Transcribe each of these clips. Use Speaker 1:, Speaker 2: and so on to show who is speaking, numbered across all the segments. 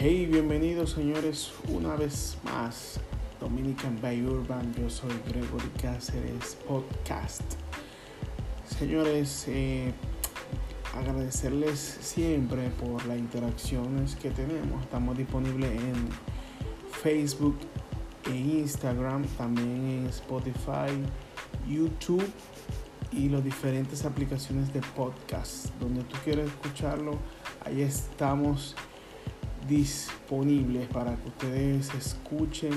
Speaker 1: Hey, bienvenidos señores una vez más. Dominican Bay Urban, yo soy Gregory Cáceres Podcast. Señores, eh, agradecerles siempre por las interacciones que tenemos. Estamos disponibles en Facebook e Instagram, también en Spotify, YouTube y las diferentes aplicaciones de podcast. Donde tú quieras escucharlo, ahí estamos disponibles para que ustedes escuchen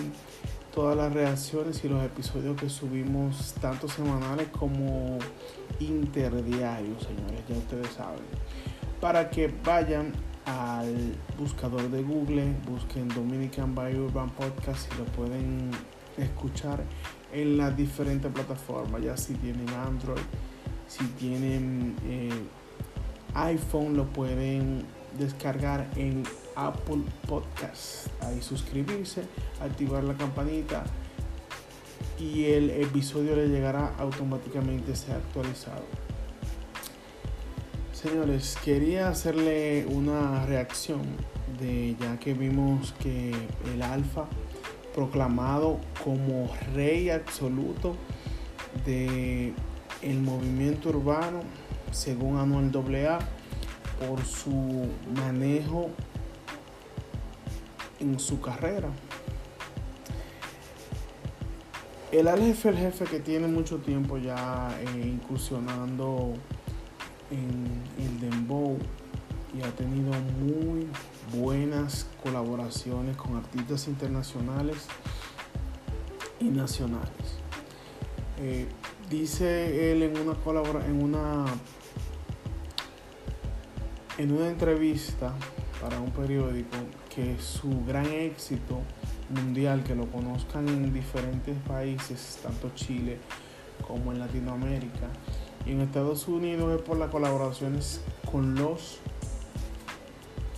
Speaker 1: todas las reacciones y los episodios que subimos tanto semanales como interdiarios, señores, ya ustedes saben. Para que vayan al buscador de Google, busquen Dominican by Urban Podcast y lo pueden escuchar en las diferentes plataformas, ya si tienen Android, si tienen eh, iPhone, lo pueden descargar en Apple Podcast. Ahí suscribirse, activar la campanita y el episodio le llegará automáticamente sea actualizado. Señores, quería hacerle una reacción de ya que vimos que el Alfa proclamado como rey absoluto de el movimiento urbano según Anual AA por su manejo en su carrera. El al jefe, el jefe que tiene mucho tiempo ya eh, incursionando en el dembow y ha tenido muy buenas colaboraciones con artistas internacionales y nacionales. Eh, dice él en una colabora en una en una entrevista para un periódico que su gran éxito mundial, que lo conozcan en diferentes países, tanto Chile como en Latinoamérica y en Estados Unidos, es por las colaboraciones con los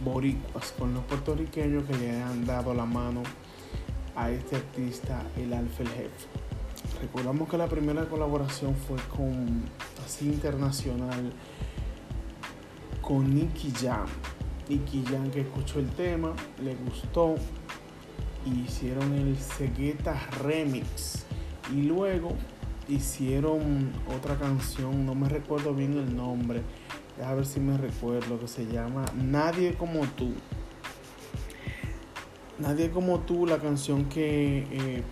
Speaker 1: boricuas, con los puertorriqueños que le han dado la mano a este artista, el Alfa el Jefe. Recordamos que la primera colaboración fue con así internacional con Nicky Jam. Nicky Jam que escuchó el tema, le gustó y hicieron el Segueta Remix. Y luego hicieron otra canción, no me recuerdo bien el nombre, a ver si me recuerdo, que se llama Nadie como tú. Nadie como tú, la canción que eh,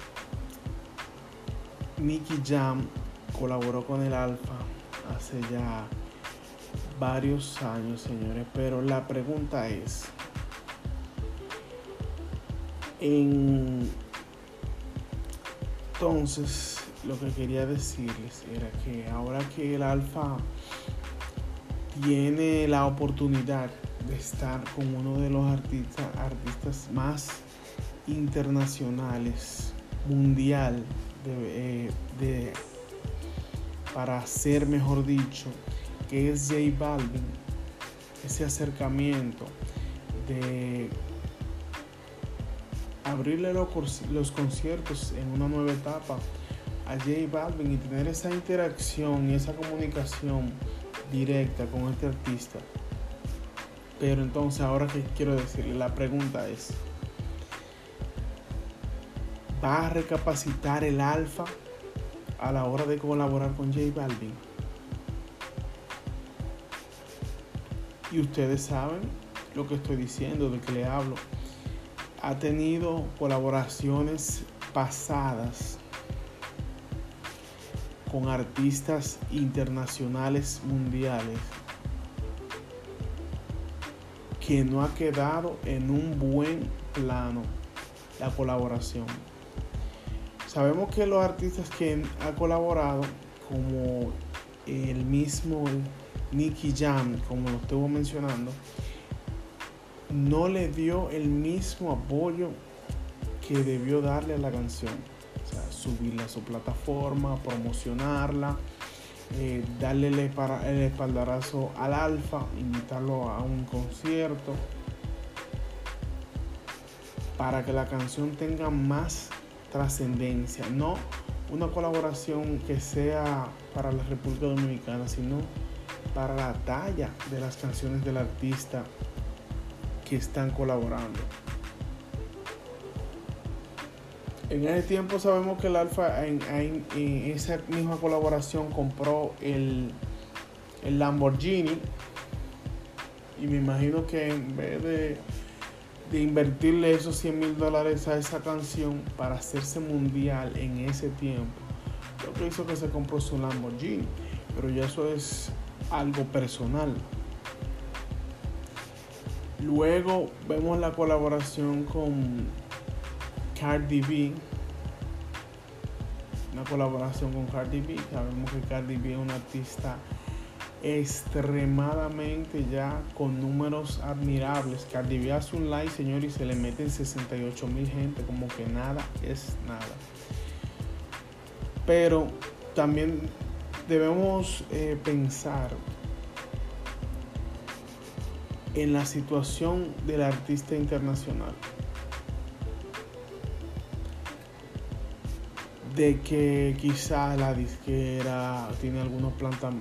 Speaker 1: Nicky Jam colaboró con el Alfa hace ya varios años, señores, pero la pregunta es, entonces, lo que quería decirles era que ahora que el Alfa tiene la oportunidad de estar con uno de los artistas, artistas más internacionales, mundial, de, eh, de, para ser mejor dicho, que es J Balvin, ese acercamiento de abrirle los, conciertos en una nueva etapa a J Balvin y tener esa interacción y esa comunicación directa con este artista. Pero entonces ahora que quiero decirle, la pregunta es, ¿va a recapacitar el alfa a la hora de colaborar con J Balvin? Y ustedes saben lo que estoy diciendo, de que le hablo. Ha tenido colaboraciones pasadas con artistas internacionales mundiales que no ha quedado en un buen plano la colaboración. Sabemos que los artistas que ha colaborado, como el mismo Nicky Jam, como lo estuvo mencionando, no le dio el mismo apoyo que debió darle a la canción. O sea, subirla a su plataforma, promocionarla, eh, darle el, el espaldarazo al alfa, invitarlo a un concierto, para que la canción tenga más trascendencia. No una colaboración que sea para la República Dominicana, sino para la talla de las canciones del artista que están colaborando. En ese tiempo sabemos que el Alfa en, esa misma colaboración compró el, el Lamborghini y me imagino que en vez de, de invertirle esos 100 mil dólares a esa canción para hacerse mundial en ese tiempo, lo que hizo que se compró su Lamborghini. Pero ya eso es algo personal. Luego vemos la colaboración con Cardi B. Una colaboración con Cardi B. Sabemos que Cardi B es una artista extremadamente ya con números admirables. Cardi B hace un live, señor, y se le meten 68 mil gente, como que nada es nada. Pero también debemos eh, pensar en la situación del artista internacional. de que quizá la disquera tiene algunos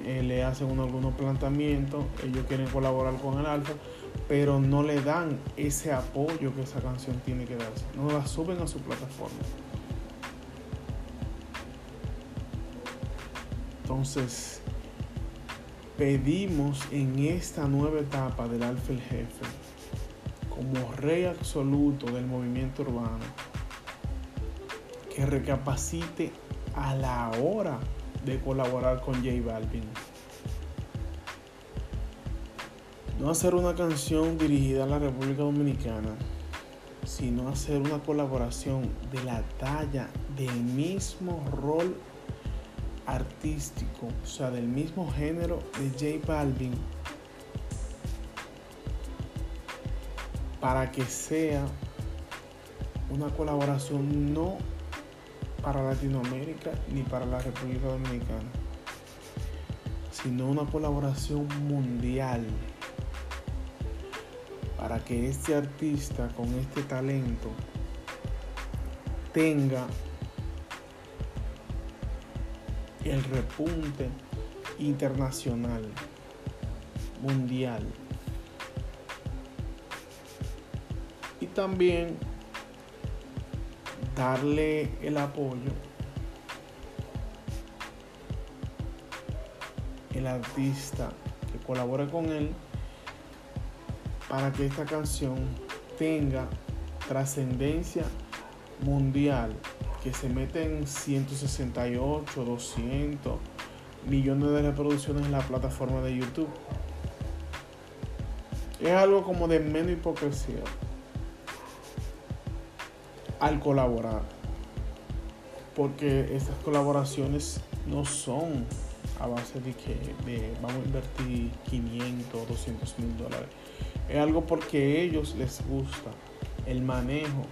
Speaker 1: eh, le hacen algunos planteamientos, ellos quieren colaborar con el Alfa, pero no le dan ese apoyo que esa canción tiene que darse, no la suben a su plataforma. Entonces, pedimos en esta nueva etapa del Alfa el Jefe, como rey absoluto del movimiento urbano, que recapacite a la hora de colaborar con J Balvin. No hacer una canción dirigida a la República Dominicana, sino hacer una colaboración de la talla del mismo rol artístico, o sea, del mismo género de J Balvin, para que sea una colaboración no para Latinoamérica ni para la República Dominicana, sino una colaboración mundial para que este artista con este talento tenga el repunte internacional, mundial. Y también darle el apoyo el artista que colabora con él para que esta canción tenga trascendencia mundial que se mete en 168, 200 millones de reproducciones en la plataforma de YouTube. Es algo como de menos hipocresía al colaborar. Porque estas colaboraciones no son a base de que vamos a invertir 500, 200 mil dólares. Es algo porque a ellos les gusta el manejo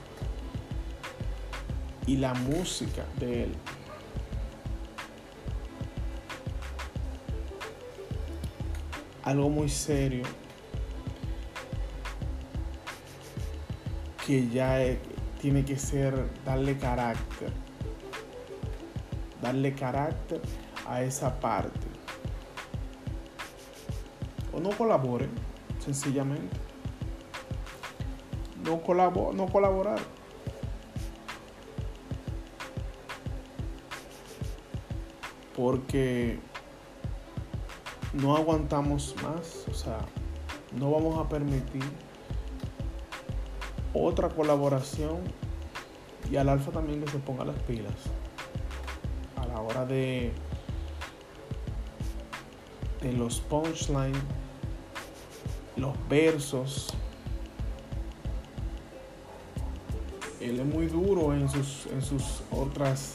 Speaker 1: y la música de él. Algo muy serio que ya tiene que ser darle carácter. Darle carácter a esa parte. O no colaboren, sencillamente. No, colabor no colaborar. Porque no aguantamos más. O sea, no vamos a permitir otra colaboración y al alfa también que se ponga las pilas a la hora de de los punchlines los versos él es muy duro en sus en sus otras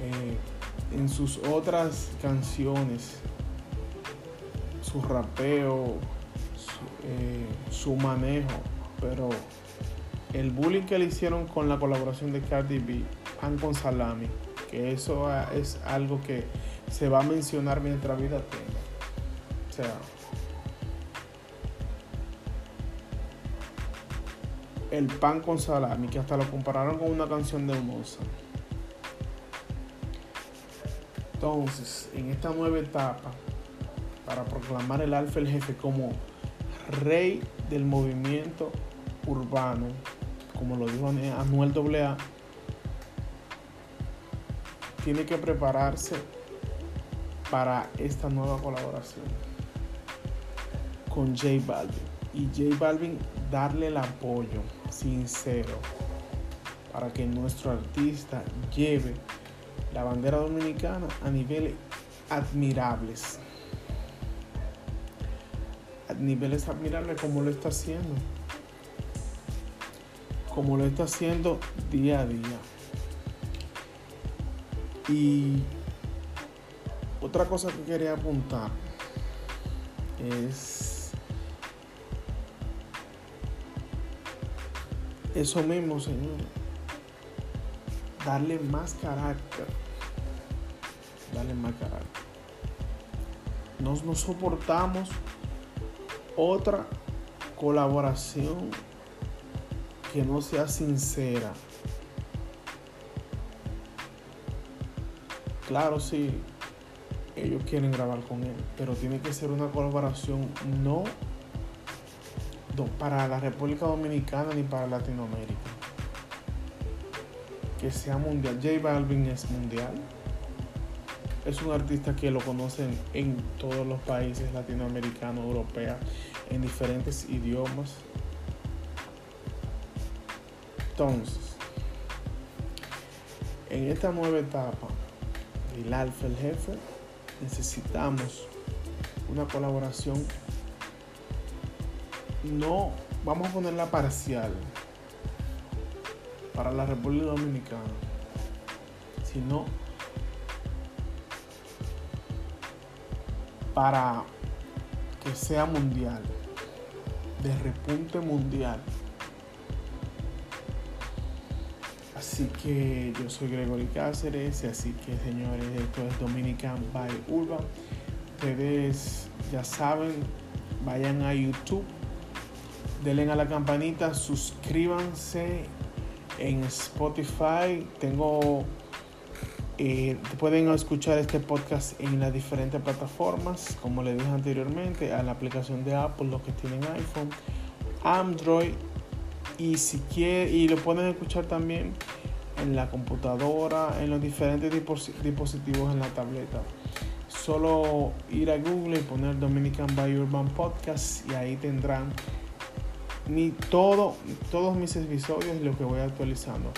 Speaker 1: eh, en sus otras canciones su rapeo eh, su manejo pero el bullying que le hicieron con la colaboración de Cardi B, pan con salami, que eso es algo que se va a mencionar mientras vida tenga. O sea, el pan con salami, que hasta lo compararon con una canción de Moza. Entonces, en esta nueva etapa, para proclamar el alfa el jefe como rey del movimiento urbano, como lo dijo Anuel AA, tiene que prepararse para esta nueva colaboración con J Balvin. Y J Balvin darle el apoyo sincero para que nuestro artista lleve la bandera dominicana a niveles admirables. A niveles admirables como lo está haciendo. Como lo está haciendo día a día. Y otra cosa que quería apuntar es eso mismo, señores. Darle más carácter. Darle más. No, no soportamos otra colaboración que no sea sincera Claro, sí, ellos quieren grabar con él, pero tiene que ser una colaboración no para la República Dominicana ni para Latinoamérica. Que sea mundial. J Balvin es mundial. Es un artista que lo conocen en todos los países latinoamericanos, europeos, en diferentes idiomas. Entonces, en esta nueva etapa, el alfa, el jefe, necesitamos una colaboración. No, vamos a ponerla parcial para la República Dominicana, sino para que sea mundial, de repunte mundial. Así que yo soy Gregory Cáceres, así que señores, esto es Dominican by Urban. Ustedes ya saben, vayan a YouTube, denle a la campanita, suscríbanse en Spotify. Tengo, eh, pueden escuchar este podcast en las diferentes plataformas, como les dije anteriormente, a la aplicación de Apple, los que tienen iPhone, Android y si quiere y lo pueden escuchar también en la computadora, en los diferentes dispositivos en la tableta. Solo ir a Google y poner Dominican by Urban Podcast y ahí tendrán mi, todo, todos mis episodios y lo que voy actualizando.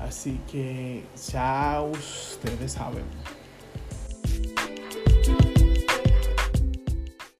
Speaker 1: Así que ya ustedes saben.